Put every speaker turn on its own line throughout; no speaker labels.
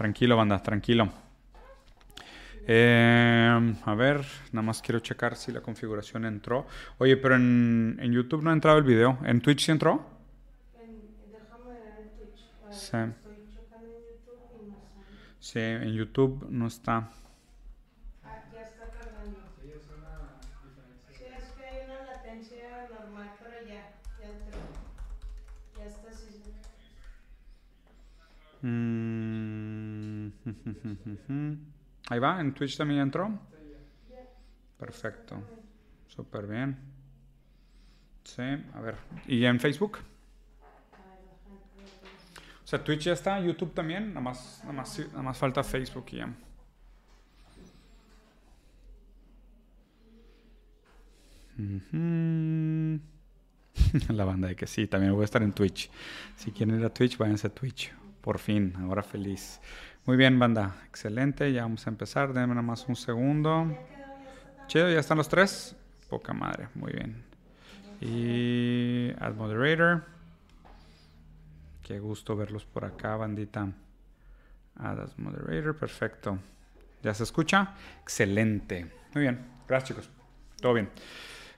tranquilo, banda, tranquilo. Eh, a ver, nada más quiero checar si la configuración entró. Oye, pero en, YouTube no ha entrado el video. ¿En Twitch sí entró?
Déjame ver en Twitch.
Sí.
Estoy checando en YouTube y no.
Sí, en YouTube no está.
Ah, ya está cargando. Sí, es que hay una latencia normal, pero ya, ya entró. Ya está así.
Mm, Ahí va, en Twitch también entró. Perfecto. Súper bien. Sí, a ver. ¿Y en Facebook? O sea, Twitch ya está, YouTube también. Nada más, nada más, nada más falta Facebook y ya. La banda de que sí, también voy a estar en Twitch. Si quieren ir a Twitch, váyanse a Twitch. Por fin, ahora feliz. Muy bien, banda. Excelente. Ya vamos a empezar. Denme nada más un segundo. Chido, ya están los tres. Poca madre. Muy bien. Y Add Moderator. Qué gusto verlos por acá, bandita. As Moderator. Perfecto. ¿Ya se escucha? Excelente. Muy bien. Gracias, chicos. Todo bien.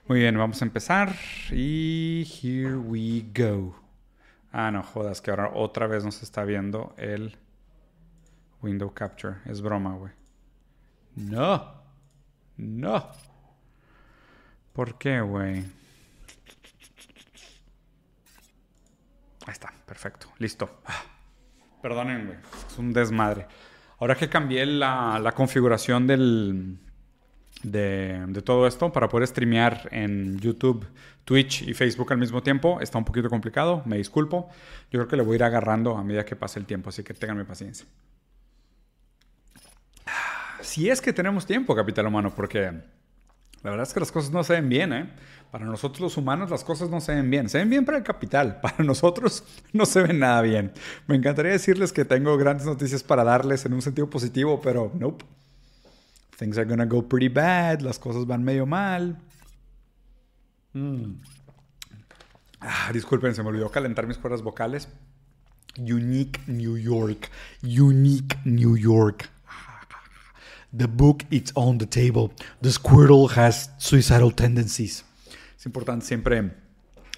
Muy bien, vamos a empezar. Y here we go. Ah, no jodas, que ahora otra vez nos está viendo el window capture. Es broma, güey. No. No. ¿Por qué, güey? Ahí está, perfecto. Listo. Ah, Perdonen, güey. Es un desmadre. Ahora que cambié la, la configuración del, de, de todo esto para poder streamear en YouTube, Twitch y Facebook al mismo tiempo. Está un poquito complicado, me disculpo. Yo creo que le voy a ir agarrando a medida que pase el tiempo, así que tengan paciencia. Si es que tenemos tiempo, capital humano, porque la verdad es que las cosas no se ven bien, ¿eh? Para nosotros los humanos las cosas no se ven bien. Se ven bien para el capital, para nosotros no se ven nada bien. Me encantaría decirles que tengo grandes noticias para darles en un sentido positivo, pero nope. Things are gonna go pretty bad. Las cosas van medio mal. Mm. Ah, disculpen, se me olvidó calentar mis cuerdas vocales. Unique New York. Unique New York. The book it's on the table. The squirrel has suicidal tendencies. Es importante siempre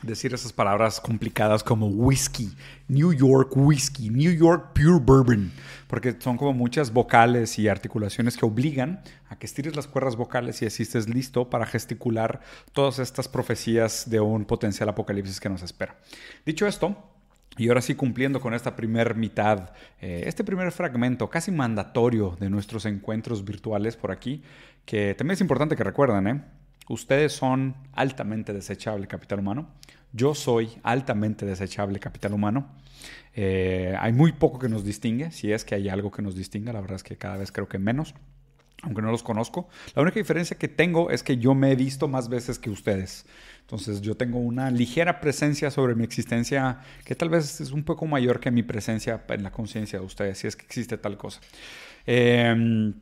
decir esas palabras complicadas como whisky, New York whisky, New York pure bourbon, porque son como muchas vocales y articulaciones que obligan a que estires las cuerdas vocales y así estés listo para gesticular todas estas profecías de un potencial apocalipsis que nos espera. Dicho esto, y ahora sí cumpliendo con esta primer mitad, eh, este primer fragmento casi mandatorio de nuestros encuentros virtuales por aquí, que también es importante que recuerden, ¿eh? Ustedes son altamente desechable capital humano. Yo soy altamente desechable capital humano. Eh, hay muy poco que nos distingue, si es que hay algo que nos distinga, la verdad es que cada vez creo que menos, aunque no los conozco. La única diferencia que tengo es que yo me he visto más veces que ustedes. Entonces yo tengo una ligera presencia sobre mi existencia que tal vez es un poco mayor que mi presencia en la conciencia de ustedes, si es que existe tal cosa. Eh,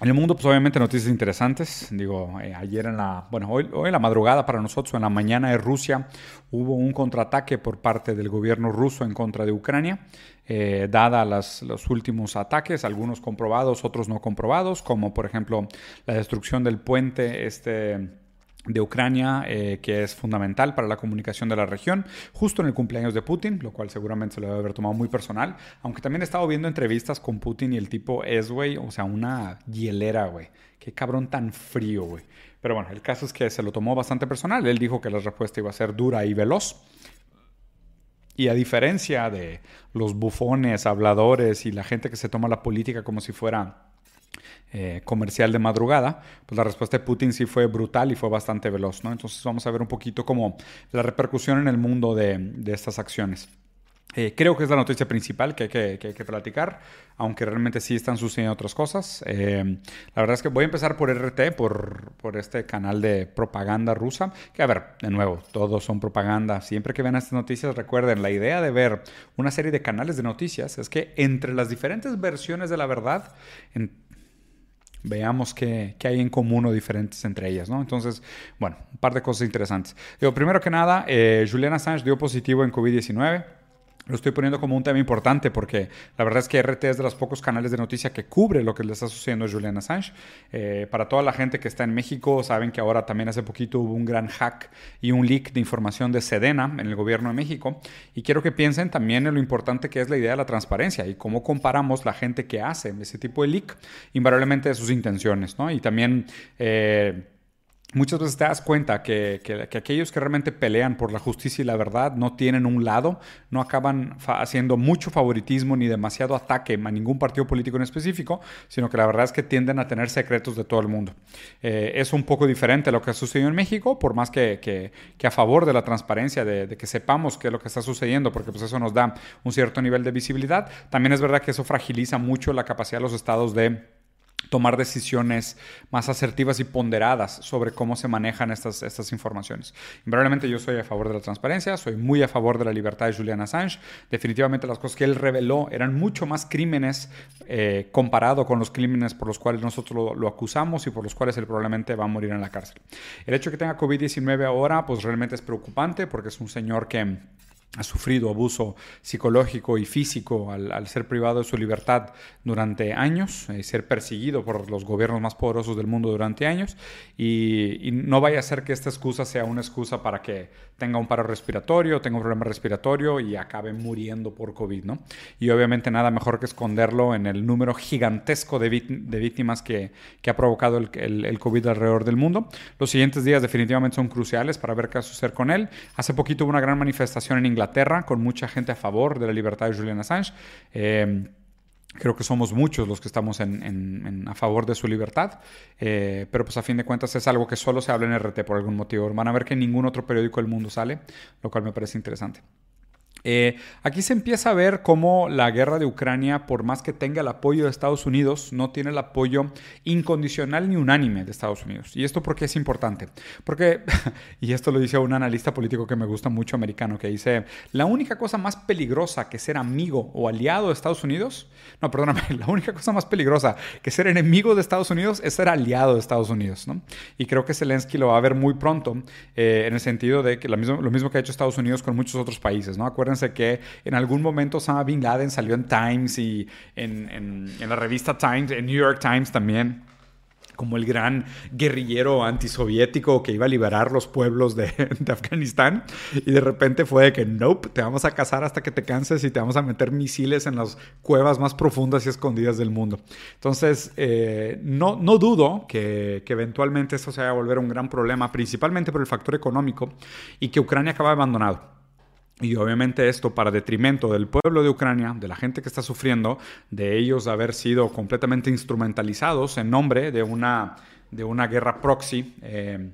en el mundo, pues obviamente noticias interesantes. Digo, eh, ayer en la, bueno, hoy, hoy en la madrugada para nosotros, en la mañana de Rusia, hubo un contraataque por parte del gobierno ruso en contra de Ucrania, eh, dada las, los últimos ataques, algunos comprobados, otros no comprobados, como por ejemplo la destrucción del puente este de Ucrania, eh, que es fundamental para la comunicación de la región, justo en el cumpleaños de Putin, lo cual seguramente se lo debe haber tomado muy personal, aunque también he estado viendo entrevistas con Putin y el tipo es, güey, o sea, una hielera, güey. Qué cabrón tan frío, güey. Pero bueno, el caso es que se lo tomó bastante personal, él dijo que la respuesta iba a ser dura y veloz. Y a diferencia de los bufones, habladores y la gente que se toma la política como si fuera eh, comercial de madrugada, pues la respuesta de Putin sí fue brutal y fue bastante veloz, ¿no? Entonces vamos a ver un poquito como la repercusión en el mundo de, de estas acciones. Eh, creo que es la noticia principal que hay que, que hay que, platicar, aunque realmente sí están sucediendo otras cosas. Eh, la verdad es que voy a empezar por RT, por, por, este canal de propaganda rusa, que a ver, de nuevo, todos son propaganda. Siempre que vean estas noticias, recuerden, la idea de ver una serie de canales de noticias es que entre las diferentes versiones de la verdad, en, veamos qué, qué, hay en común o diferentes entre ellas, ¿no? Entonces, bueno, un par de cosas interesantes. Digo, primero que nada, eh, Julian Assange dio positivo en COVID-19. Lo estoy poniendo como un tema importante porque la verdad es que RT es de los pocos canales de noticia que cubre lo que le está sucediendo a Julian Assange. Eh, para toda la gente que está en México, saben que ahora también hace poquito hubo un gran hack y un leak de información de Sedena en el gobierno de México. Y quiero que piensen también en lo importante que es la idea de la transparencia y cómo comparamos la gente que hace ese tipo de leak, invariablemente de sus intenciones. ¿no? Y también... Eh, Muchas veces te das cuenta que, aquellos que realmente pelean por la justicia y la verdad no tienen un lado, no acaban haciendo mucho favoritismo ni demasiado ataque a ningún partido político en específico, sino que la verdad es que tienden a tener secretos de todo el mundo. Eh, es un poco diferente a lo que ha sucedido en México, por más que, a favor de la transparencia, de, de, que sepamos qué es lo que está sucediendo, porque pues eso nos da un cierto nivel de visibilidad. También es verdad que eso fragiliza mucho la capacidad de los estados de tomar decisiones más asertivas y ponderadas sobre cómo se manejan estas, estas informaciones. Invariablemente yo soy a favor de la transparencia, soy muy a favor de la libertad de Julian Assange. Definitivamente las cosas que él reveló eran mucho más crímenes eh, comparado con los crímenes por los cuales nosotros lo, lo, acusamos y por los cuales él probablemente va a morir en la cárcel. El hecho de que tenga COVID-19 ahora, pues realmente es preocupante porque es un señor que ha sufrido abuso psicológico y físico al, ser privado de su libertad durante años, y eh, ser perseguido por los gobiernos más poderosos del mundo durante años, y, no vaya a ser que esta excusa sea una excusa para que tenga un paro respiratorio, tenga un problema respiratorio y acabe muriendo por COVID, ¿no? Y obviamente nada mejor que esconderlo en el número gigantesco de, víctimas que, ha provocado el, el, COVID alrededor del mundo. Los siguientes días definitivamente son cruciales para ver qué va a suceder con él. Hace poquito hubo una gran manifestación en Inglaterra Inglaterra, con mucha gente a favor de la libertad de Julian Assange. Eh, creo que somos muchos los que estamos a favor de su libertad, eh, pero pues a fin de cuentas es algo que solo se habla en RT por algún motivo. Van a ver que ningún otro periódico del mundo sale, lo cual me parece interesante. Eh, aquí se empieza a ver cómo la guerra de Ucrania, por más que tenga el apoyo de Estados Unidos, no tiene el apoyo incondicional ni unánime de Estados Unidos. ¿Y esto por qué es importante? Porque, y esto lo dice un analista político que me gusta mucho americano, que dice, la única cosa más peligrosa que ser amigo o aliado de Estados Unidos, no, perdóname, la única cosa más peligrosa que ser enemigo de Estados Unidos es ser aliado de Estados Unidos. ¿no? Y creo que Zelensky lo va a ver muy pronto, eh, en el sentido de que lo mismo, lo mismo que ha hecho Estados Unidos con muchos otros países. ¿no? Acuérdense que en algún momento Osama Bin Laden salió en Times y en, la revista Times, en New York Times también como el gran guerrillero antisoviético que iba a liberar los pueblos de, Afganistán. Y de repente fue de que, nope, te vamos a cazar hasta que te canses y te vamos a meter misiles en las cuevas más profundas y escondidas del mundo. Entonces, eh, no, no dudo que, que, eventualmente eso se vaya a volver un gran problema, principalmente por el factor económico y que Ucrania acaba abandonado. Y obviamente esto para detrimento del pueblo de Ucrania, de la gente que está sufriendo, de ellos haber sido completamente instrumentalizados en nombre de una, de una guerra proxy eh,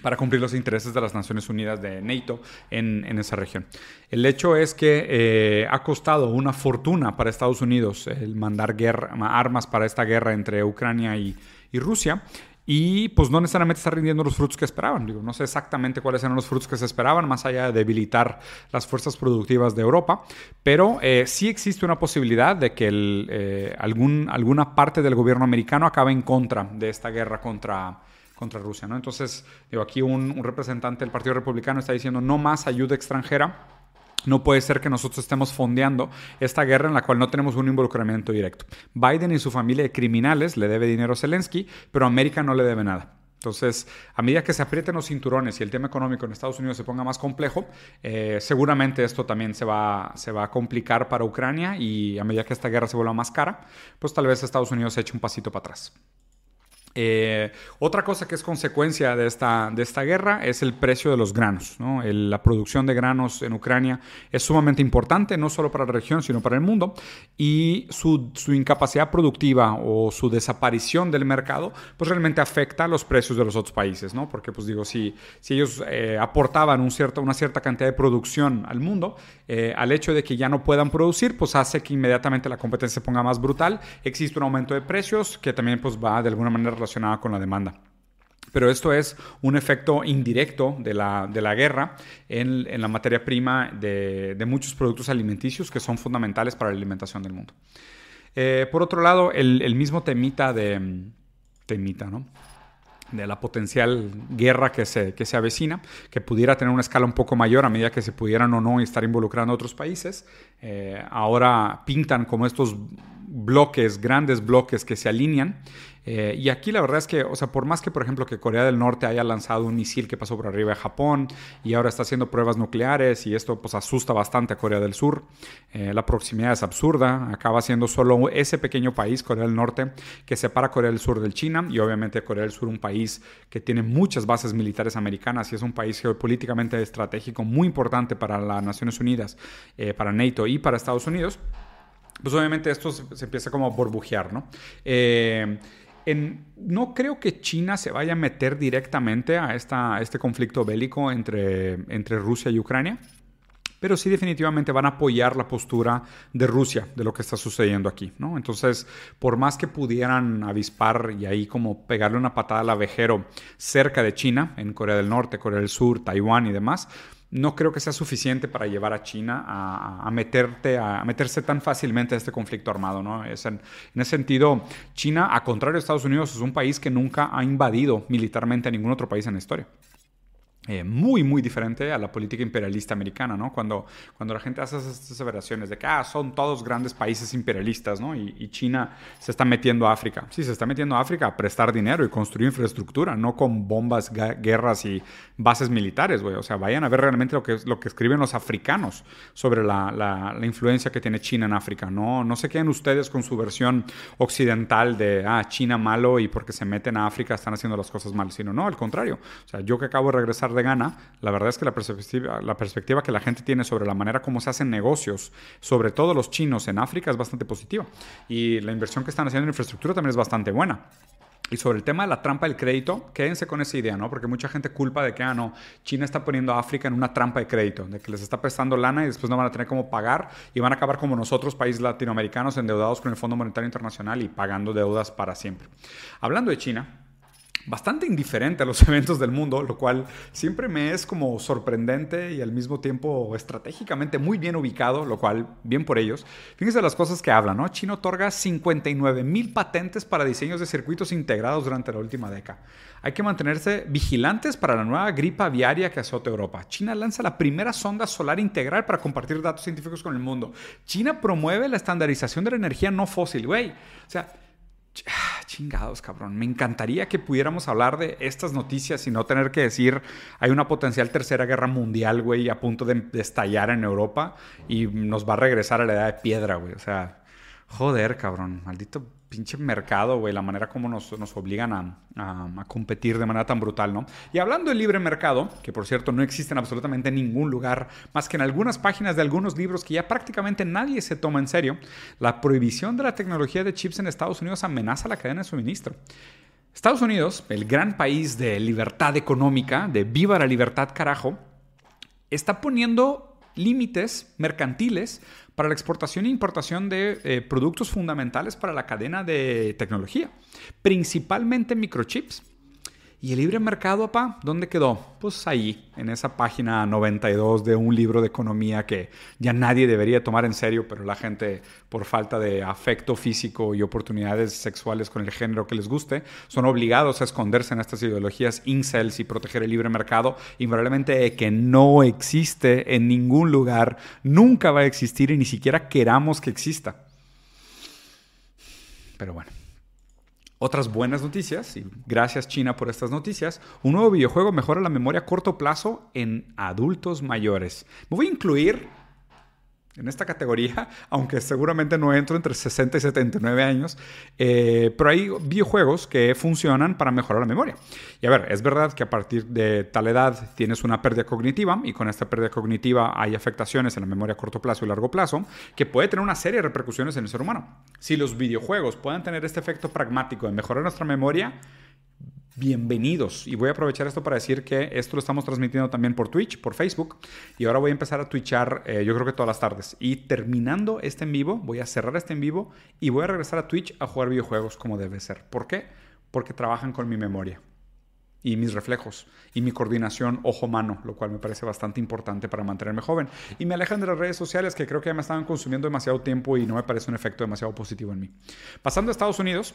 para cumplir los intereses de las Naciones Unidas de NATO en, en esa región. El hecho es que eh, ha costado una fortuna para Estados Unidos el mandar guerra, armas para esta guerra entre Ucrania y, y Rusia y pues no necesariamente está rindiendo los frutos que esperaban. Digo, no sé exactamente cuáles eran los frutos que se esperaban, más allá de debilitar las fuerzas productivas de Europa, pero eh, sí existe una posibilidad de que eh, algún, alguna parte del gobierno americano acabe en contra de esta guerra contra, contra Rusia. ¿no? Entonces, digo, aquí un, un representante del Partido Republicano está diciendo no más ayuda extranjera no puede ser que nosotros estemos fondeando esta guerra en la cual no tenemos un involucramiento directo. Biden y su familia de criminales le debe dinero a Zelensky, pero América no le debe nada. Entonces, a medida que se aprieten los cinturones y el tema económico en Estados Unidos se ponga más complejo, eh, seguramente esto también se va, se va a complicar para Ucrania y a medida que esta guerra se vuelva más cara, pues tal vez Estados Unidos eche un pasito para atrás. Eh, otra cosa que es consecuencia de esta, de esta guerra es el precio de los granos. la producción de granos en Ucrania es sumamente importante, no solo para la región, sino para el mundo. Y su, incapacidad productiva o su desaparición del mercado, pues realmente afecta los precios de los otros países. ¿no? Porque, pues digo, si, si ellos eh, aportaban un cierto, una cierta cantidad de producción al mundo, eh, al hecho de que ya no puedan producir, pues hace que inmediatamente la competencia se ponga más brutal. Existe un aumento de precios que también pues, va de alguna manera relacionada con la demanda. Pero esto es un efecto indirecto de la, de la guerra en, en, la materia prima de, de, muchos productos alimenticios que son fundamentales para la alimentación del mundo. Eh, por otro lado, el, el, mismo temita de... Temita, ¿no? de la potencial guerra que se, que se avecina, que pudiera tener una escala un poco mayor a medida que se pudieran o no estar involucrando a otros países. Eh, ahora pintan como estos bloques, grandes bloques que se alinean eh, y aquí la verdad es que, o sea, por más que, por ejemplo, que Corea del Norte haya lanzado un misil que pasó por arriba de Japón y ahora está haciendo pruebas nucleares y esto pues asusta bastante a Corea del Sur, eh, la proximidad es absurda, acaba siendo solo ese pequeño país, Corea del Norte, que separa Corea del Sur del China y obviamente Corea del Sur un país que tiene muchas bases militares americanas y es un país geopolíticamente estratégico muy importante para las Naciones Unidas, eh, para NATO y para Estados Unidos. Pues obviamente esto se, empieza como a burbujear, ¿no? No creo que China se vaya a meter directamente a, este conflicto bélico entre, Rusia y Ucrania, pero sí definitivamente van a apoyar la postura de Rusia de lo que está sucediendo aquí. Entonces, por más que pudieran avispar y ahí como pegarle una patada al avejero cerca de China, en Corea del Norte, Corea del Sur, Taiwán y demás, no creo que sea suficiente para llevar a China a, meterte, a meterse tan fácilmente a este conflicto armado. ¿no? En, ese sentido, China, a contrario de Estados Unidos, es un país que nunca ha invadido militarmente a ningún otro país en la historia. Eh, muy, muy diferente a la política imperialista americana, ¿no? Cuando, cuando la gente hace esas aseveraciones de que ah, son todos grandes países imperialistas, ¿no? Y, China se está metiendo a África. Sí, se está metiendo a África a prestar dinero y construir infraestructura, no con bombas, guerras y bases militares, güey. O sea, vayan a ver realmente lo que, lo que escriben los africanos sobre la, la, influencia que tiene China en África. No, no se queden ustedes con su versión occidental de, ah, China malo y porque se meten a África están haciendo las cosas mal, sino no, al contrario. O sea, yo que acabo de regresar de gana, la verdad es que la perspectiva, la perspectiva que la gente tiene sobre la manera como se hacen negocios, sobre todo los chinos en África, es bastante positiva. Y la inversión que están haciendo en infraestructura también es bastante buena. Y sobre el tema de la trampa del crédito, quédense con esa idea, ¿no? Porque mucha gente culpa de que, ah, no, China está poniendo a África en una trampa de crédito, de que les está prestando lana y después no van a tener cómo pagar y van a acabar como nosotros, países latinoamericanos, endeudados con el Fondo Monetario Internacional y pagando deudas para siempre. Hablando de China, bastante indiferente a los eventos del mundo, lo cual siempre me es como sorprendente y al mismo tiempo estratégicamente muy bien ubicado, lo cual bien por ellos. Fíjense las cosas que hablan, ¿no? China otorga 59 mil patentes para diseños de circuitos integrados durante la última década. Hay que mantenerse vigilantes para la nueva gripa aviaria que azota Europa. China lanza la primera sonda solar integral para compartir datos científicos con el mundo. China promueve la estandarización de la energía no fósil, güey. O sea, chingados, cabrón. Me encantaría que pudiéramos hablar de estas noticias y no tener que decir hay una potencial tercera guerra mundial, güey, a punto de, de estallar en Europa y nos va a regresar a la edad de piedra, güey. O sea, joder, cabrón. Maldito pinche mercado, güey, la manera como nos, obligan a, competir de manera tan brutal, ¿no? Y hablando del libre mercado, que por cierto no existe en absolutamente ningún lugar, más que en algunas páginas de algunos libros que ya prácticamente nadie se toma en serio, la prohibición de la tecnología de chips en Estados Unidos amenaza la cadena de suministro. Estados Unidos, el gran país de libertad económica, de viva la libertad carajo, está poniendo límites mercantiles para la exportación e importación de eh, productos fundamentales para la cadena de tecnología, principalmente microchips. ¿Y el libre mercado, pa? ¿Dónde quedó? Pues ahí, en esa página 92 de un libro de economía que ya nadie debería tomar en serio, pero la gente, por falta de afecto físico y oportunidades sexuales con el género que les guste, son obligados a esconderse en estas ideologías incels y proteger el libre mercado, invariablemente que no existe en ningún lugar, nunca va a existir y ni siquiera queramos que exista. Pero bueno. Otras buenas noticias, y gracias China por estas noticias, un nuevo videojuego mejora la memoria a corto plazo en adultos mayores. Me voy a incluir en esta categoría, aunque seguramente no entro entre 60 y 79 años, eh, pero hay videojuegos que funcionan para mejorar la memoria. Y a ver, es verdad que a partir de tal edad tienes una pérdida cognitiva y con esta pérdida cognitiva hay afectaciones en la memoria a corto plazo y largo plazo que puede tener una serie de repercusiones en el ser humano. Si los videojuegos pueden tener este efecto pragmático de mejorar nuestra memoria, bienvenidos. Y voy a aprovechar esto para decir que esto lo estamos transmitiendo también por Twitch, por Facebook. Y ahora voy a empezar a twitchar, eh, yo creo que todas las tardes. Y terminando este en vivo, voy a cerrar este en vivo y voy a regresar a Twitch a jugar videojuegos como debe ser. ¿Por qué? Porque trabajan con mi memoria y mis reflejos y mi coordinación ojo-mano, lo cual me parece bastante importante para mantenerme joven. Y me alejan de las redes sociales que creo que ya me estaban consumiendo demasiado tiempo y no me parece un efecto demasiado positivo en mí. Pasando a Estados Unidos,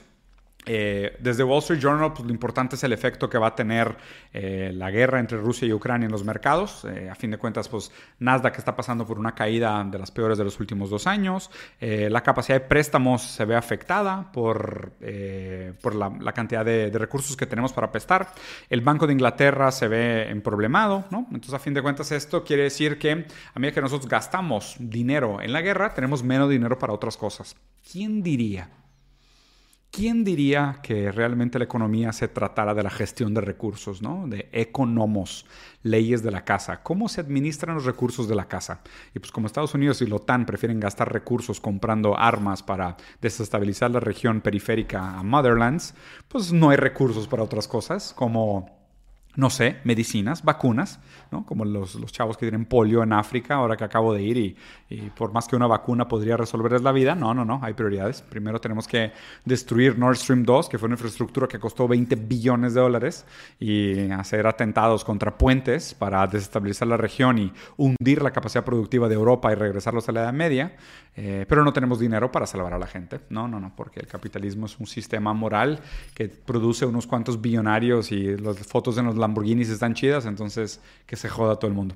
Eh, desde Wall Street Journal, pues lo importante es el efecto que va a tener eh, la guerra entre Rusia y Ucrania en los mercados. Eh, a fin de cuentas, pues Nasdaq está pasando por una caída de las peores de los últimos dos años. la capacidad de préstamos se ve afectada por, por la, cantidad de, recursos que tenemos para prestar. El Banco de Inglaterra se ve en problemado, ¿no? Entonces, a fin de cuentas, esto quiere decir que a medida que nosotros gastamos dinero en la guerra, tenemos menos dinero para otras cosas. ¿Quién diría? ¿Quién diría que realmente la economía se tratara de la gestión de recursos, ¿no? de economos, leyes de la casa? ¿Cómo se administran los recursos de la casa? Y pues como Estados Unidos y la OTAN prefieren gastar recursos comprando armas para desestabilizar la región periférica a Motherlands, pues no hay recursos para otras cosas como no sé, medicinas, vacunas, ¿no? Como los, los, chavos que tienen polio en África, ahora que acabo de ir y, por más que una vacuna podría resolverles la vida, no, no, no, hay prioridades. Primero tenemos que destruir Nord Stream 2, que fue una infraestructura que costó 20 billones de dólares, y hacer atentados contra puentes para desestabilizar la región y hundir la capacidad productiva de Europa y regresarlos a la Edad Media. Eh, pero no tenemos dinero para salvar a la gente. No, no, no, porque el capitalismo es un sistema moral que produce unos cuantos billonarios y las fotos en los Lamborghinis están chidas, entonces que se joda todo el mundo.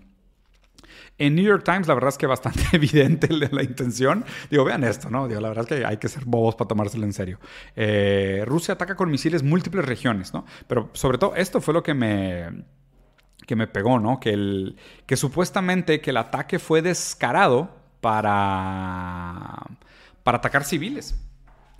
En New York Times, la verdad es que bastante evidente la intención. Digo, vean esto, ¿no? Digo, la verdad es que hay que ser bobos para tomárselo en serio. Eh, Rusia ataca con misiles múltiples regiones, ¿no? Pero sobre todo, esto fue lo que me, que me pegó, ¿no? Que, el, que supuestamente que el ataque fue descarado para, para atacar civiles.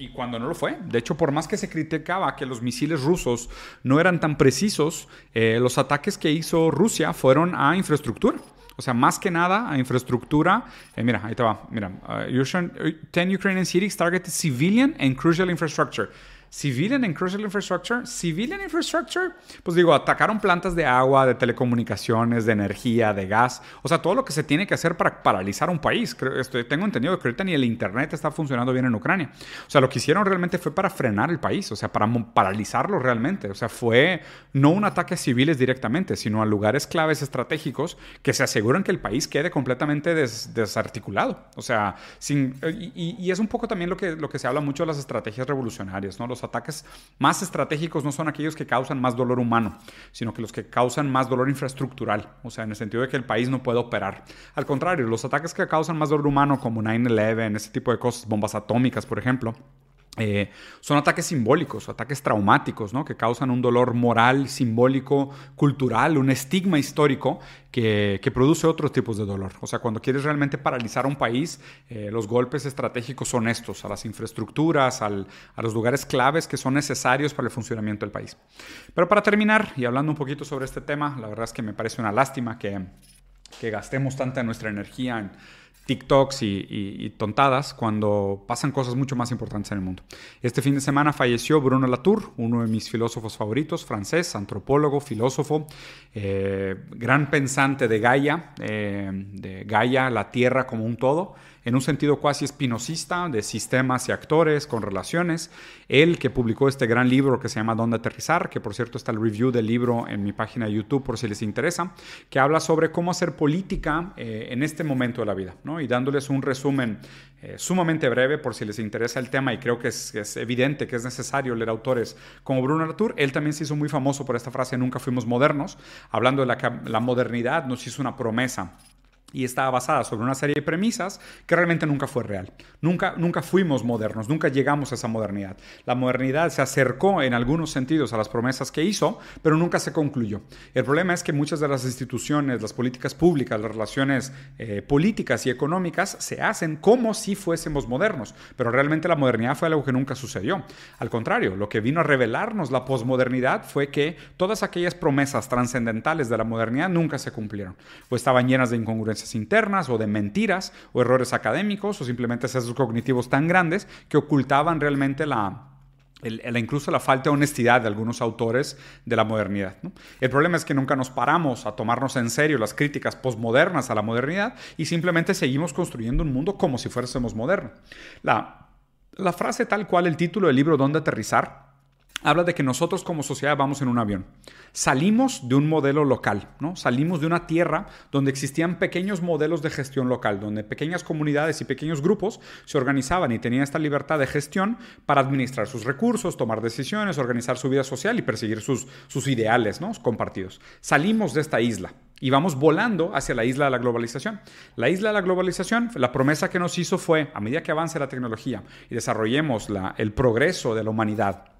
Y cuando no lo fue. De hecho, por más que se criticaba que los misiles rusos no eran tan precisos, eh, los ataques que hizo Rusia fueron a infraestructura. O sea, más que nada a infraestructura. Eh, mira, ahí te va. Mira, 10 uh, Ukrainian cities targeted civilian and crucial infrastructure. Civilian and Crucial Infrastructure. Civilian Infrastructure, pues digo, atacaron plantas de agua, de telecomunicaciones, de energía, de gas. O sea, todo lo que se tiene que hacer para paralizar un país. Estoy, tengo entendido que ahorita ni el Internet está funcionando bien en Ucrania. O sea, lo que hicieron realmente fue para frenar el país, o sea, para paralizarlo realmente. O sea, fue no un ataque a civiles directamente, sino a lugares claves estratégicos que se aseguran que el país quede completamente desarticulado. O sea, sin, y, y, es un poco también lo que, lo que se habla mucho de las estrategias revolucionarias, ¿no? Los ataques más estratégicos no son aquellos que causan más dolor humano, sino que los que causan más dolor infraestructural, o sea, en el sentido de que el país no puede operar. Al contrario, los ataques que causan más dolor humano, como 9-11, ese tipo de cosas, bombas atómicas, por ejemplo, eh, son ataques simbólicos, ataques traumáticos, que causan un dolor moral, simbólico, cultural, un estigma histórico que, produce otros tipos de dolor. O sea, cuando quieres realmente paralizar un país, eh, los golpes estratégicos son estos, a las infraestructuras, a los lugares claves que son necesarios para el funcionamiento del país. Pero para terminar, y hablando un poquito sobre este tema, la verdad es que me parece una lástima que, que gastemos tanta nuestra energía en TikToks y, tontadas cuando pasan cosas mucho más importantes en el mundo. Este fin de semana falleció Bruno Latour, uno de mis filósofos favoritos, francés, antropólogo, filósofo, eh, gran pensante de Gaia, eh, de Gaia, la Tierra como un todo en un sentido cuasi espinosista de sistemas y actores con relaciones. Él que publicó este gran libro que se llama Dónde aterrizar, que por cierto está el review del libro en mi página de YouTube por si les interesa, que habla sobre cómo hacer política eh, en este momento de la vida, ¿no? Y dándoles un resumen eh, sumamente breve por si les interesa el tema y creo que es, evidente que es necesario leer autores como Bruno Latour. Él también se hizo muy famoso por esta frase, nunca fuimos modernos, hablando de la, la modernidad, nos hizo una promesa y estaba basada sobre una serie de premisas que realmente nunca fue real. Nunca, nunca fuimos modernos, nunca llegamos a esa modernidad. La modernidad se acercó en algunos sentidos a las promesas que hizo, pero nunca se concluyó. El problema es que muchas de las instituciones, las políticas públicas, las relaciones eh, políticas y económicas se hacen como si fuésemos modernos, pero realmente la modernidad fue algo que nunca sucedió. Al contrario, lo que vino a revelarnos la posmodernidad fue que todas aquellas promesas trascendentales de la modernidad nunca se cumplieron o estaban llenas de incongruencias internas o de mentiras o errores académicos o simplemente sesgos cognitivos tan grandes que ocultaban realmente la, incluso la falta de honestidad de algunos autores de la modernidad. El problema es que nunca nos paramos a tomarnos en serio las críticas postmodernas a la modernidad y simplemente seguimos construyendo un mundo como si fuésemos modernos. La frase tal cual, el título del libro Dónde aterrizar, habla de que nosotros como sociedad vamos en un avión. Salimos de un modelo local, ¿no? Salimos de una tierra donde existían pequeños modelos de gestión local, donde pequeñas comunidades y pequeños grupos se organizaban y tenían esta libertad de gestión para administrar sus recursos, tomar decisiones, organizar su vida social y perseguir sus, sus ideales, ¿no? Compartidos. Salimos de esta isla y vamos volando hacia la isla de la globalización. La isla de la globalización, la promesa que nos hizo fue, a medida que avance la tecnología y desarrollemos la, el progreso de la humanidad,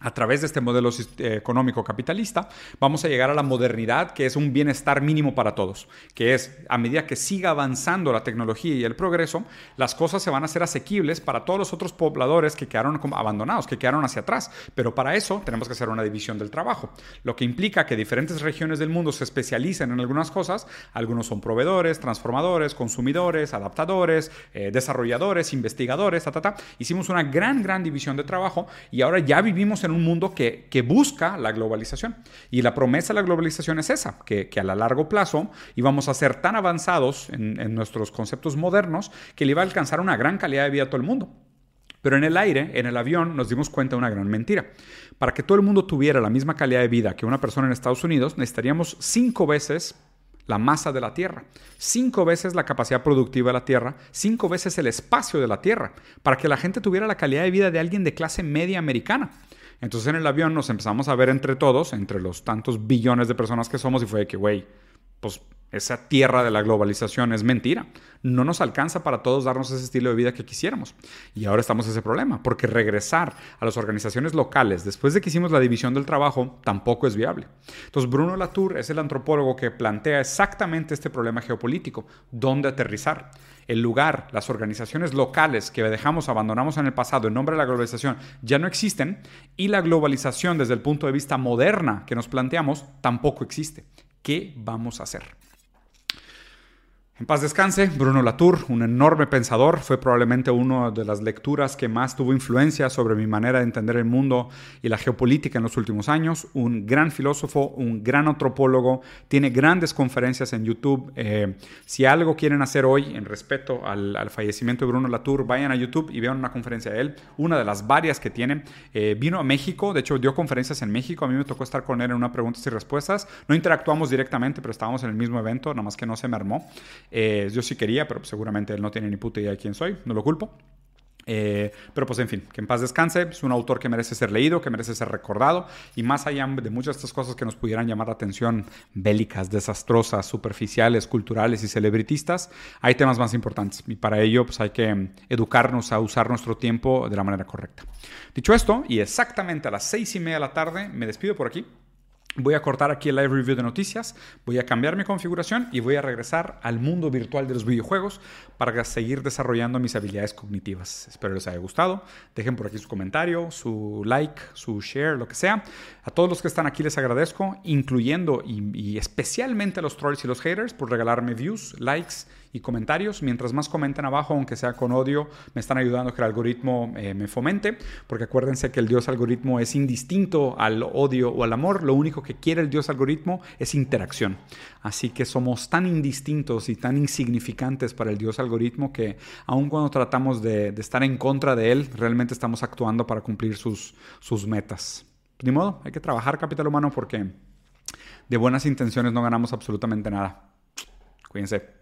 a través de este modelo eh, económico capitalista, vamos a llegar a la modernidad, que es un bienestar mínimo para todos, que es a medida que siga avanzando la tecnología y el progreso, las cosas se van a hacer asequibles para todos los otros pobladores que quedaron abandonados, que quedaron hacia atrás. Pero para eso tenemos que hacer una división del trabajo, lo que implica que diferentes regiones del mundo se especialicen en algunas cosas. Algunos son proveedores, transformadores, consumidores, adaptadores, eh, desarrolladores, investigadores, ta, ta, ta. Hicimos una gran, gran división de trabajo y ahora ya vivimos un mundo que, busca la globalización. Y la promesa de la globalización es esa, que, a la largo plazo íbamos a ser tan avanzados en, en nuestros conceptos modernos que le iba a alcanzar una gran calidad de vida a todo el mundo. Pero en el aire, en el avión, nos dimos cuenta de una gran mentira. Para que todo el mundo tuviera la misma calidad de vida que una persona en Estados Unidos, necesitaríamos cinco veces la masa de la Tierra, cinco veces la capacidad productiva de la Tierra, cinco veces el espacio de la Tierra, para que la gente tuviera la calidad de vida de alguien de clase media americana. Entonces en el avión nos empezamos a ver entre todos, entre los tantos billones de personas que somos, y fue de que, güey, pues esa tierra de la globalización es mentira. No nos alcanza para todos darnos ese estilo de vida que quisiéramos. Y ahora estamos en ese problema, porque regresar a las organizaciones locales después de que hicimos la división del trabajo tampoco es viable. Entonces Bruno Latour es el antropólogo que plantea exactamente este problema geopolítico, dónde aterrizar. El lugar, las organizaciones locales que dejamos, abandonamos en el pasado en nombre de la globalización ya no existen y la globalización desde el punto de vista moderna que nos planteamos tampoco existe. ¿Qué vamos a hacer? En paz descanse, Bruno Latour, un enorme pensador, fue probablemente una de las lecturas que más tuvo influencia sobre mi manera de entender el mundo y la geopolítica en los últimos años. Un gran filósofo, un gran antropólogo, tiene grandes conferencias en YouTube. Eh, si algo quieren hacer hoy en respeto al, fallecimiento de Bruno Latour, vayan a YouTube y vean una conferencia de él, una de las varias que tiene. Eh, vino a México, de hecho dio conferencias en México, a mí me tocó estar con él en una preguntas y respuestas. No interactuamos directamente, pero estábamos en el mismo evento, nada más que no se me armó. Eh, yo sí quería, pero seguramente él no tiene ni puta idea de quién soy, no lo culpo. Eh, pero pues en fin, que en paz descanse, es un autor que merece ser leído, que merece ser recordado y más allá de muchas de estas cosas que nos pudieran llamar la atención, bélicas, desastrosas, superficiales, culturales y celebritistas, hay temas más importantes y para ello pues hay que educarnos a usar nuestro tiempo de la manera correcta. Dicho esto, y exactamente a las seis y media de la tarde, me despido por aquí. Voy a cortar aquí el live review de noticias, voy a cambiar mi configuración y voy a regresar al mundo virtual de los videojuegos para seguir desarrollando mis habilidades cognitivas. Espero les haya gustado. Dejen por aquí su comentario, su like, su share, lo que sea. A todos los que están aquí les agradezco, incluyendo y, y especialmente a los trolls y los haters por regalarme views, likes y comentarios. Mientras más comenten abajo, aunque sea con odio, me están ayudando a que el algoritmo eh, me fomente, porque acuérdense que el dios algoritmo es indistinto al odio o al amor, lo único que quiere el dios algoritmo es interacción. Así que somos tan indistintos y tan insignificantes para el dios algoritmo que aun cuando tratamos de, estar en contra de él, realmente estamos actuando para cumplir sus, sus metas. Ni modo, hay que trabajar capital humano porque de buenas intenciones no ganamos absolutamente nada. Cuídense.